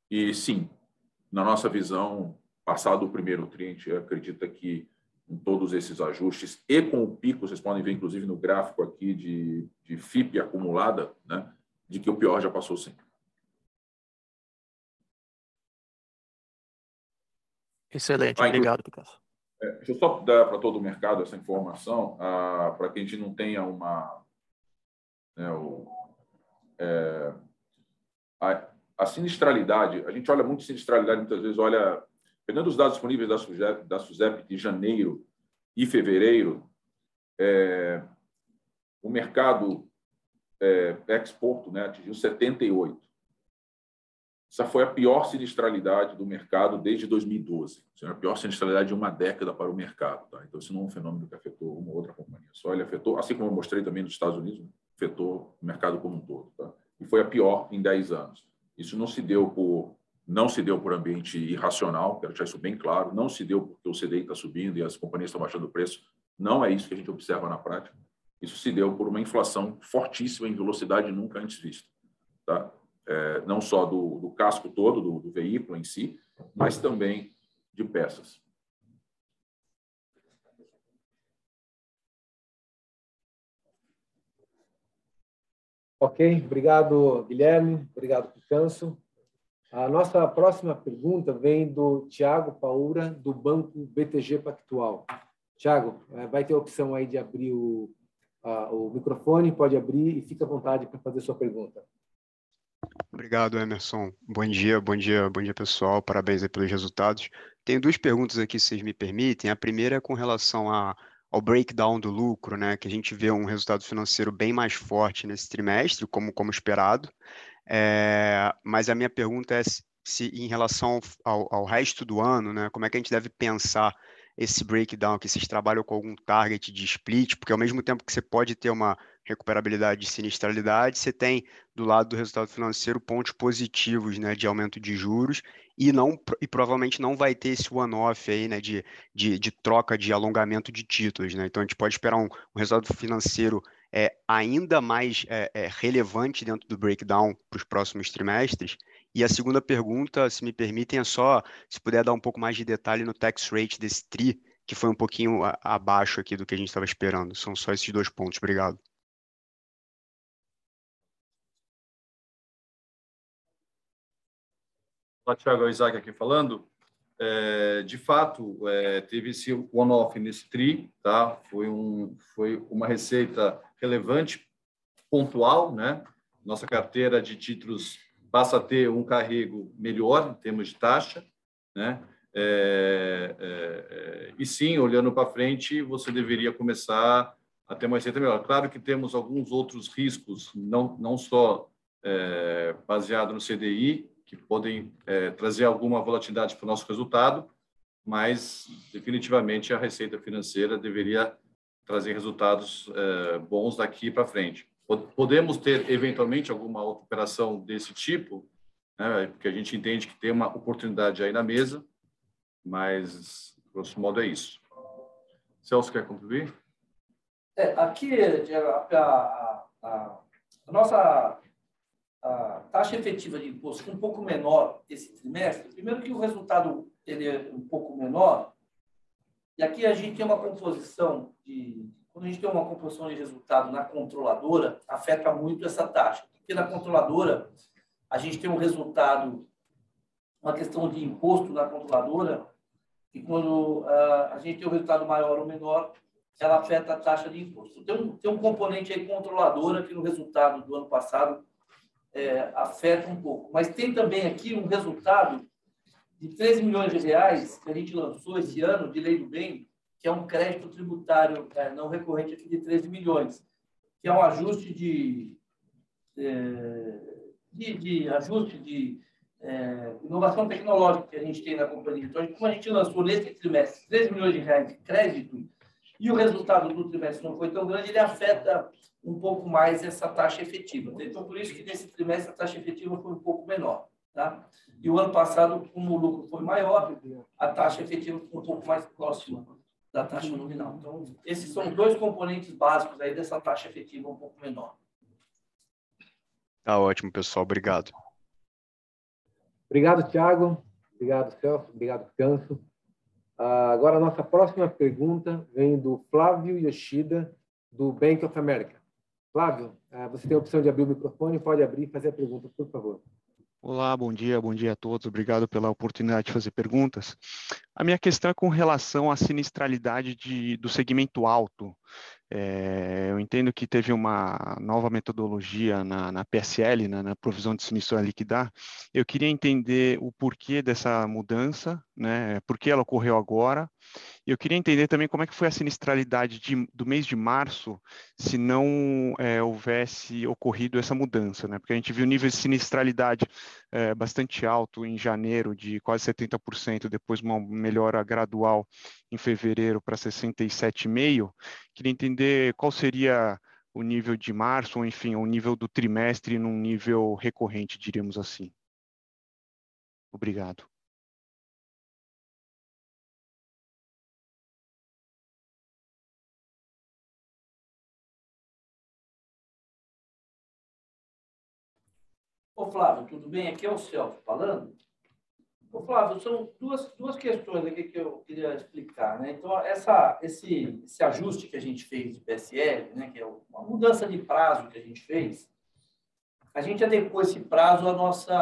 E sim, na nossa visão, passado o primeiro tri, a gente acredita que com todos esses ajustes e com o pico, vocês podem ver inclusive no gráfico aqui de, de FIP acumulada, né, de que o pior já passou sim. Excelente, obrigado, Picasso. É, deixa eu só dar para todo o mercado essa informação, ah, para que a gente não tenha uma. Né, o, é, a, a, sinistralidade, a gente olha muito sinistralidade, muitas vezes olha. Pegando os dados disponíveis da SUSEP, da SUSEP de janeiro e fevereiro, é, o mercado é, exporto né, atingiu 78. Essa foi a pior sinistralidade do mercado desde 2012. Isso é a pior sinistralidade de uma década para o mercado. Tá? Então, isso não é um fenômeno que afetou uma outra companhia só. Ele afetou, assim como eu mostrei também nos Estados Unidos, afetou o mercado como um todo. Tá? E foi a pior em 10 anos. Isso não se deu por não se deu por ambiente irracional, quero deixar isso bem claro, não se deu porque o CDI está subindo e as companhias estão baixando o preço. Não é isso que a gente observa na prática. Isso se deu por uma inflação fortíssima em velocidade nunca antes vista. Tá? é, não só do, do casco todo, do, do, veículo em si, mas também de peças. Ok, obrigado, Guilherme, obrigado, Picanso. A nossa próxima pergunta vem do Tiago Paura, do Banco BTG Pactual. Tiago, é, vai ter a opção aí de abrir o, a, o microfone, pode abrir e fica à vontade para fazer sua pergunta. Obrigado, Emerson. Bom dia, bom dia, bom dia, pessoal. Parabéns pelos resultados. Tenho duas perguntas aqui, se vocês me permitem. A primeira é com relação a, ao breakdown do lucro, né? Que a gente vê um resultado financeiro bem mais forte nesse trimestre, como, como esperado. É, mas a minha pergunta é se, em relação ao, ao resto do ano, né? Como é que a gente deve pensar esse breakdown, que vocês trabalham com algum target de split, porque ao mesmo tempo que você pode ter uma recuperabilidade de sinistralidade, você tem do lado do resultado financeiro pontos positivos né, de aumento de juros e não e provavelmente não vai ter esse one-off aí né, de, de, de, troca de alongamento de títulos. Né? Então a gente pode esperar um, um resultado financeiro é, ainda mais é, é, relevante dentro do breakdown para os próximos trimestres. E a segunda pergunta, se me permitem, é só se puder dar um pouco mais de detalhe no tax rate desse TRI, que foi um pouquinho abaixo aqui do que a gente estava esperando. São só esses dois pontos. Obrigado. Olá, Thiago, é Isaac aqui falando. É, de fato, é, teve esse one-off nesse TRI, tá? Foi, um, foi uma receita relevante, pontual, né? Nossa carteira de títulos passa a ter um carrego melhor em termos de taxa, né? É, é, e sim, olhando para frente, você deveria começar a ter uma receita melhor. Claro que temos alguns outros riscos, não, não só é, baseado no CDI, que podem é, trazer alguma volatilidade para o nosso resultado, mas definitivamente a receita financeira deveria trazer resultados é, bons daqui para frente. Podemos ter eventualmente alguma operação desse tipo, né, porque a gente entende que tem uma oportunidade aí na mesa, mas grosso modo é isso. Celso quer contribuir? É, aqui a, a, a, a nossa a taxa efetiva de imposto um pouco menor esse trimestre, primeiro que o resultado ele é um pouco menor, e aqui a gente tem uma composição de. Quando a gente tem uma composição de resultado na controladora, afeta muito essa taxa. Porque na controladora, a gente tem um resultado, uma questão de imposto na controladora, e quando uh, a gente tem um resultado maior ou menor, ela afeta a taxa de imposto. Tem um, tem um componente aí controladora que no resultado do ano passado é, afeta um pouco. Mas tem também aqui um resultado de 13 milhões de reais que a gente lançou esse ano de lei do bem, que é um crédito tributário é, não recorrente aqui de 13 milhões, que é um ajuste de, é, de, de ajuste de é, inovação tecnológica que a gente tem na companhia. Então, como a gente lançou nesse trimestre 13 milhões de reais de crédito e o resultado do trimestre não foi tão grande, ele afeta um pouco mais essa taxa efetiva. Então, por isso que nesse trimestre a taxa efetiva foi um pouco menor. Tá? E o ano passado, como o lucro foi maior, a taxa efetiva ficou um pouco mais próxima da taxa nominal. Então, esses são dois componentes básicos aí dessa taxa efetiva um pouco menor. Tá ótimo, pessoal. Obrigado. Obrigado, Tiago. Obrigado, Celso. Obrigado, Canso. Ah, agora, a nossa próxima pergunta vem do Flávio Yoshida, do Bank of America. Flávio, ah, você tem a opção de abrir o microfone, pode abrir e fazer a pergunta, por favor. Olá, bom dia, bom dia a todos. Obrigado pela oportunidade de fazer perguntas. A minha questão é com relação à sinistralidade de, do segmento alto. É, eu entendo que teve uma nova metodologia na, na PSL, na, na, provisão de sinistro a liquidar. Eu queria entender o porquê dessa mudança, né? Por que ela ocorreu agora? E eu queria entender também como é que foi a sinistralidade de, do mês de março, se não é, houvesse ocorrido essa mudança, né? Porque a gente viu nível de sinistralidade é, bastante alto em janeiro, de quase 70%, depois uma melhora gradual em fevereiro para 67,5%. Queria entender qual seria o nível de março, ou enfim, o nível do trimestre num nível recorrente, diríamos assim. Obrigado. Ô Flávio, tudo bem? Aqui é o Celso falando. Ô, Flávio, são duas, duas questões aqui que eu queria explicar. Né? Então, essa, esse, esse ajuste que a gente fez de PSL, né, que é uma mudança de prazo que a gente fez, a gente adequou esse prazo à nossa,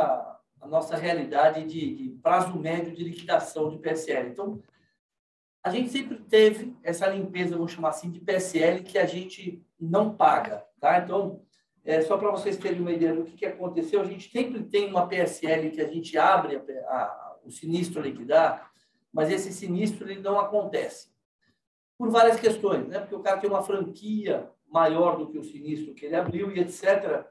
à nossa realidade de, de prazo médio de liquidação de PSL. Então, a gente sempre teve essa limpeza, vamos chamar assim, de PSL que a gente não paga. Tá? Então, é, só para vocês terem uma ideia do que, que aconteceu, a gente sempre tem uma PSL que a gente abre a, a, o sinistro a liquidar, mas esse sinistro ele não acontece. Por várias questões, né? porque o cara tem uma franquia maior do que o sinistro que ele abriu e etc.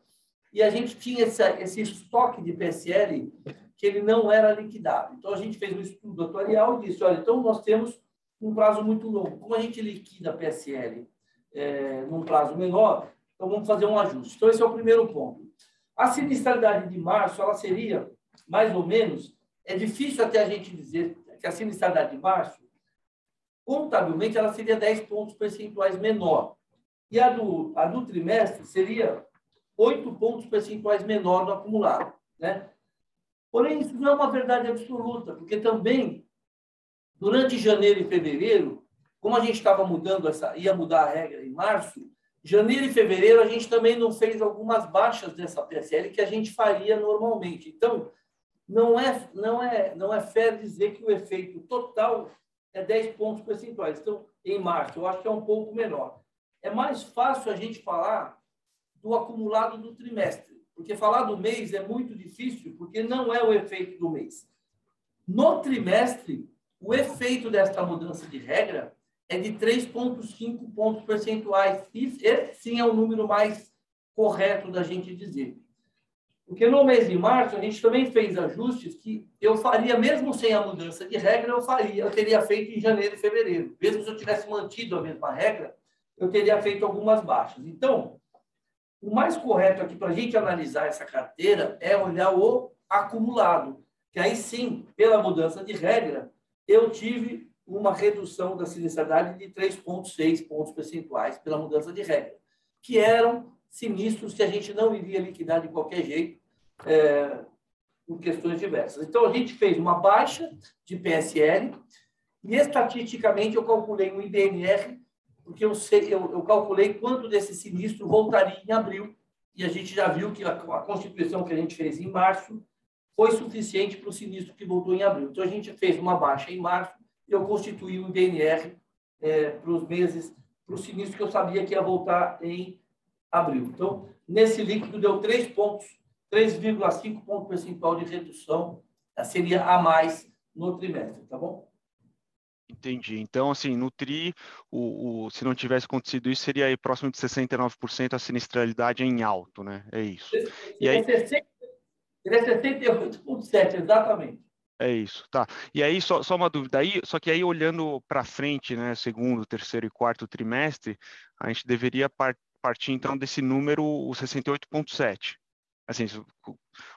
E a gente tinha essa, esse estoque de PSL que ele não era liquidado. Então, a gente fez um estudo atuarial e disse, olha, então nós temos um prazo muito longo. Como a gente liquida PSL é, num prazo menor, então, vamos fazer um ajuste. Então, esse é o primeiro ponto. A sinistralidade de março, ela seria, mais ou menos, é difícil até a gente dizer que a sinistralidade de março, contabilmente, ela seria 10 pontos percentuais menor. E a do, a do trimestre seria 8 pontos percentuais menor do acumulado. Né? Porém, isso não é uma verdade absoluta, porque também, durante janeiro e fevereiro, como a gente estava mudando essa, ia mudar a regra em março, Janeiro e fevereiro, a gente também não fez algumas baixas dessa PSL que a gente faria normalmente. Então, não é, não é, não é fair dizer que o efeito total é 10 pontos percentuais. Então, em março, eu acho que é um pouco menor. É mais fácil a gente falar do acumulado do trimestre, porque falar do mês é muito difícil, porque não é o efeito do mês. No trimestre, o efeito desta mudança de regra é de 3,5 pontos percentuais. Esse sim é o número mais correto da gente dizer. Porque no mês de março, a gente também fez ajustes que eu faria, mesmo sem a mudança de regra, eu faria, eu teria feito em janeiro e fevereiro. Mesmo se eu tivesse mantido a mesma regra, eu teria feito algumas baixas. Então, o mais correto aqui para a gente analisar essa carteira é olhar o acumulado, que aí sim, pela mudança de regra, eu tive uma redução da sinistralidade de 3,6 pontos percentuais pela mudança de regra, que eram sinistros que a gente não iria liquidar de qualquer jeito é, por questões diversas. Então, a gente fez uma baixa de PSL e, estatisticamente, eu calculei um IBNR, porque eu, sei, eu, eu calculei quanto desse sinistro voltaria em abril, e a gente já viu que a, a constituição que a gente fez em março foi suficiente para o sinistro que voltou em abril. Então, a gente fez uma baixa em março eu constituí um IBNR é, para os meses, para o sinistro que eu sabia que ia voltar em abril. Então, nesse líquido deu 3 pontos, 3,5 ponto percentual de redução, seria a mais no trimestre, tá bom? Entendi. Então, assim, no TRI, o, o, se não tivesse acontecido isso, seria aí próximo de 69% a sinistralidade em alto, né? É isso. Seria e aí... 68,7, exatamente. É isso, tá. E aí, só, só uma dúvida aí, só que aí olhando para frente, né, segundo, terceiro e quarto trimestre, a gente deveria par partir então desse número, o 68,7. Assim,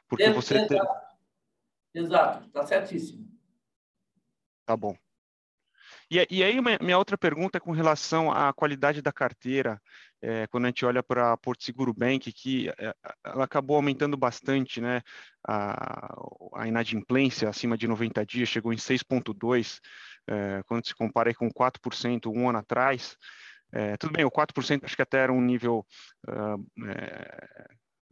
porque você. Exato, está certíssimo. Tá bom. E, e aí, minha outra pergunta é com relação à qualidade da carteira, é, quando a gente olha para Porto Seguro Bank, que é, ela acabou aumentando bastante, né? A, a inadimplência acima de 90 dias chegou em 6,2%, é, quando se compara com 4% um ano atrás. É, tudo bem, o 4% acho que até era um nível uh,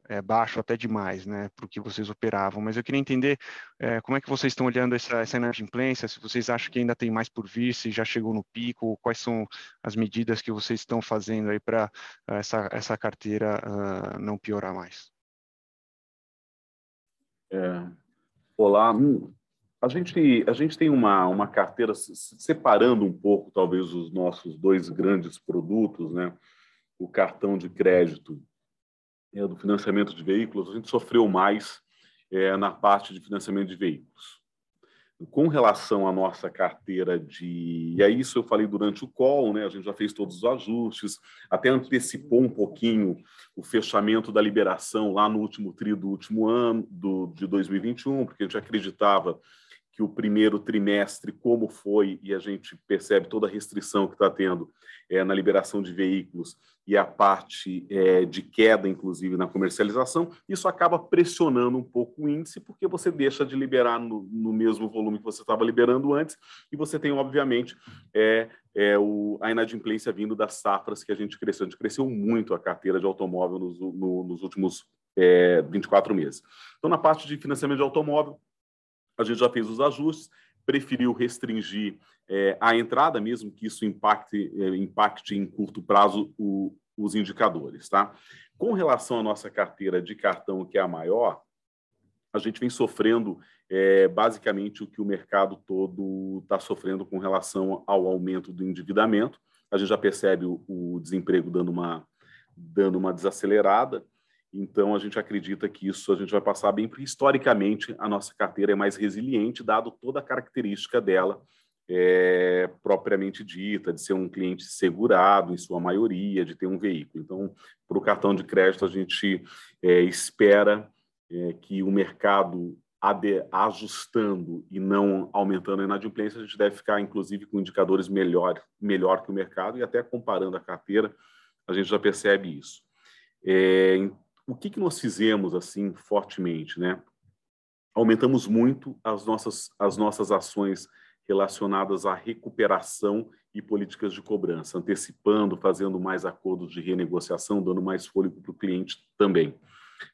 é, baixo até demais, né, para o que vocês operavam, mas eu queria entender é, como é que vocês estão olhando essa, essa inadimplência, se vocês acham que ainda tem mais por vir, se já chegou no pico, quais são as medidas que vocês estão fazendo aí para uh, essa, essa carteira uh, não piorar mais. É, olá, hum, a gente, a gente tem uma, uma carteira separando um pouco, talvez, os nossos dois grandes produtos, né? o cartão de crédito é, do financiamento de veículos, a gente sofreu mais é, na parte de financiamento de veículos. Com relação à nossa carteira de. E aí, isso eu falei durante o call, né? a gente já fez todos os ajustes, até antecipou um pouquinho o fechamento da liberação lá no último tri do último ano, do, de 2021, porque a gente acreditava que o primeiro trimestre, como foi, e a gente percebe toda a restrição que está tendo é, na liberação de veículos e a parte é, de queda, inclusive, na comercialização, isso acaba pressionando um pouco o índice, porque você deixa de liberar no, no mesmo volume que você estava liberando antes, e você tem, obviamente, é, é, o, a inadimplência vindo das safras que a gente cresceu. A gente cresceu muito a carteira de automóvel nos, no, nos últimos é, 24 meses. Então, na parte de financiamento de automóvel, a gente já fez os ajustes, preferiu restringir é, a entrada, mesmo que isso impacte, é, impacte em curto prazo o, os indicadores. Tá? Com relação à nossa carteira de cartão, que é a maior, a gente vem sofrendo é, basicamente o que o mercado todo está sofrendo com relação ao aumento do endividamento. A gente já percebe o, o desemprego dando uma, dando uma desacelerada. Então, a gente acredita que isso a gente vai passar bem, porque historicamente a nossa carteira é mais resiliente, dado toda a característica dela é, propriamente dita, de ser um cliente segurado em sua maioria, de ter um veículo. Então, para o cartão de crédito, a gente é, espera é, que o mercado ajustando e não aumentando a inadimplência, a gente deve ficar, inclusive, com indicadores melhor, melhor que o mercado, e até comparando a carteira, a gente já percebe isso. É, o que, que nós fizemos assim fortemente, né? Aumentamos muito as nossas, as nossas ações relacionadas à recuperação e políticas de cobrança, antecipando, fazendo mais acordos de renegociação, dando mais fôlego para o cliente também.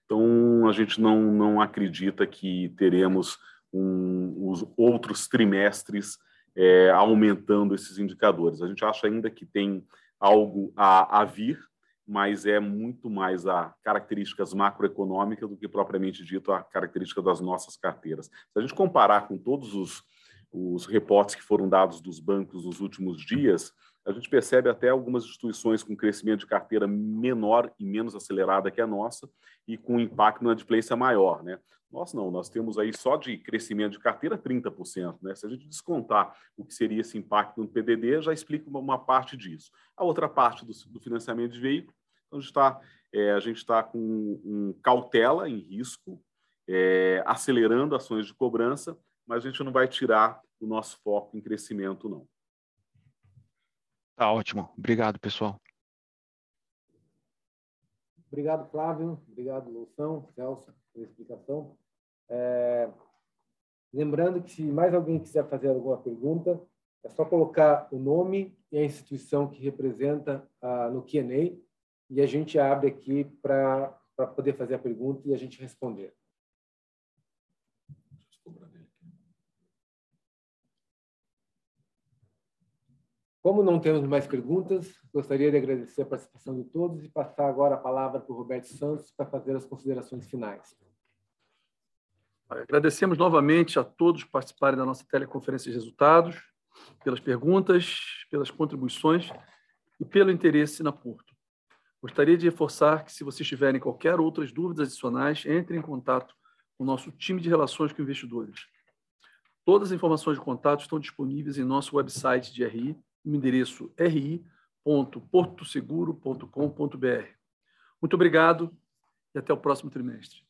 Então, a gente não, não acredita que teremos um, os outros trimestres é, aumentando esses indicadores. A gente acha ainda que tem algo a, a vir, mas é muito mais a características macroeconômicas do que propriamente dito a característica das nossas carteiras. Se a gente comparar com todos os, os reportes que foram dados dos bancos nos últimos dias, a gente percebe até algumas instituições com crescimento de carteira menor e menos acelerada que a nossa e com impacto na adimplência maior. Né? Nós não, nós temos aí só de crescimento de carteira 30%. Né? Se a gente descontar o que seria esse impacto no PDD, já explica uma, uma parte disso. A outra parte do, do financiamento de veículo, então a gente está é, está com um cautela em risco, é, acelerando ações de cobrança, mas a gente não vai tirar o nosso foco em crescimento, não. Tá ótimo. Obrigado, pessoal. Obrigado, Flávio. Obrigado, Loução, Celso, pela explicação. É... Lembrando que se mais alguém quiser fazer alguma pergunta, é só colocar o nome e a instituição que representa ah, no Q&A e a gente abre aqui para poder fazer a pergunta e a gente responder. Como não temos mais perguntas, gostaria de agradecer a participação de todos e passar agora a palavra para o Roberto Santos para fazer as considerações finais. Agradecemos novamente a todos que participarem da nossa teleconferência de resultados, pelas perguntas, pelas contribuições e pelo interesse na Porto. Gostaria de reforçar que, se vocês tiverem qualquer outras dúvidas adicionais, entrem em contato com o nosso time de relações com investidores. Todas as informações de contato estão disponíveis em nosso website de RI, no endereço ri.portoseguro.com.br. Muito obrigado e até o próximo trimestre.